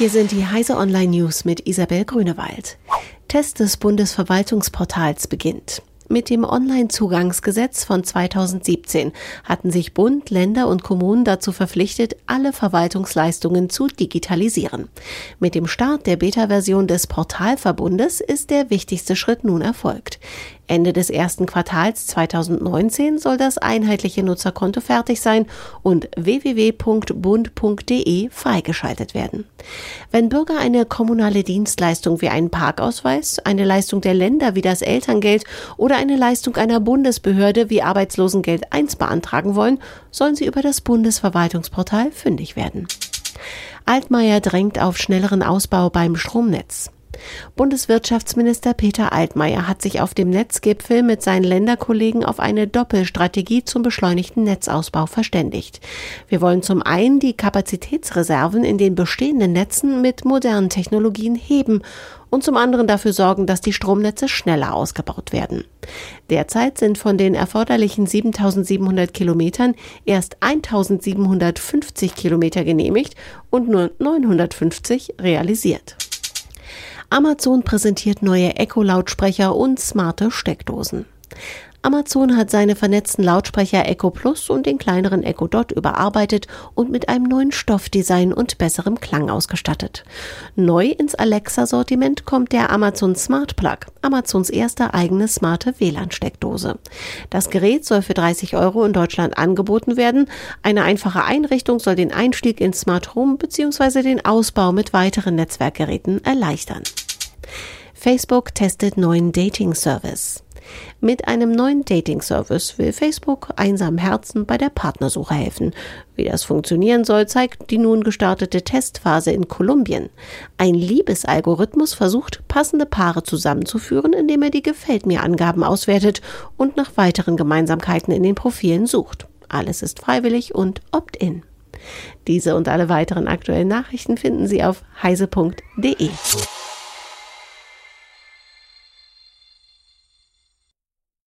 Hier sind die Heise Online News mit Isabel Grünewald. Test des Bundesverwaltungsportals beginnt. Mit dem Onlinezugangsgesetz von 2017 hatten sich Bund, Länder und Kommunen dazu verpflichtet, alle Verwaltungsleistungen zu digitalisieren. Mit dem Start der Beta-Version des Portalverbundes ist der wichtigste Schritt nun erfolgt. Ende des ersten Quartals 2019 soll das einheitliche Nutzerkonto fertig sein und www.bund.de freigeschaltet werden. Wenn Bürger eine kommunale Dienstleistung wie einen Parkausweis, eine Leistung der Länder wie das Elterngeld oder eine Leistung einer Bundesbehörde wie Arbeitslosengeld 1 beantragen wollen, sollen sie über das Bundesverwaltungsportal fündig werden. Altmaier drängt auf schnelleren Ausbau beim Stromnetz. Bundeswirtschaftsminister Peter Altmaier hat sich auf dem Netzgipfel mit seinen Länderkollegen auf eine Doppelstrategie zum beschleunigten Netzausbau verständigt. Wir wollen zum einen die Kapazitätsreserven in den bestehenden Netzen mit modernen Technologien heben und zum anderen dafür sorgen, dass die Stromnetze schneller ausgebaut werden. Derzeit sind von den erforderlichen 7700 Kilometern erst 1750 Kilometer genehmigt und nur 950 realisiert. Amazon präsentiert neue Echo-Lautsprecher und smarte Steckdosen. Amazon hat seine vernetzten Lautsprecher Echo Plus und den kleineren Echo Dot überarbeitet und mit einem neuen Stoffdesign und besserem Klang ausgestattet. Neu ins Alexa-Sortiment kommt der Amazon Smart Plug, Amazons erste eigene smarte WLAN-Steckdose. Das Gerät soll für 30 Euro in Deutschland angeboten werden. Eine einfache Einrichtung soll den Einstieg ins Smart Home bzw. den Ausbau mit weiteren Netzwerkgeräten erleichtern. Facebook testet neuen Dating-Service. Mit einem neuen Dating-Service will Facebook einsamen Herzen bei der Partnersuche helfen. Wie das funktionieren soll, zeigt die nun gestartete Testphase in Kolumbien. Ein Liebesalgorithmus versucht, passende Paare zusammenzuführen, indem er die Gefällt mir Angaben auswertet und nach weiteren Gemeinsamkeiten in den Profilen sucht. Alles ist freiwillig und opt-in. Diese und alle weiteren aktuellen Nachrichten finden Sie auf heise.de.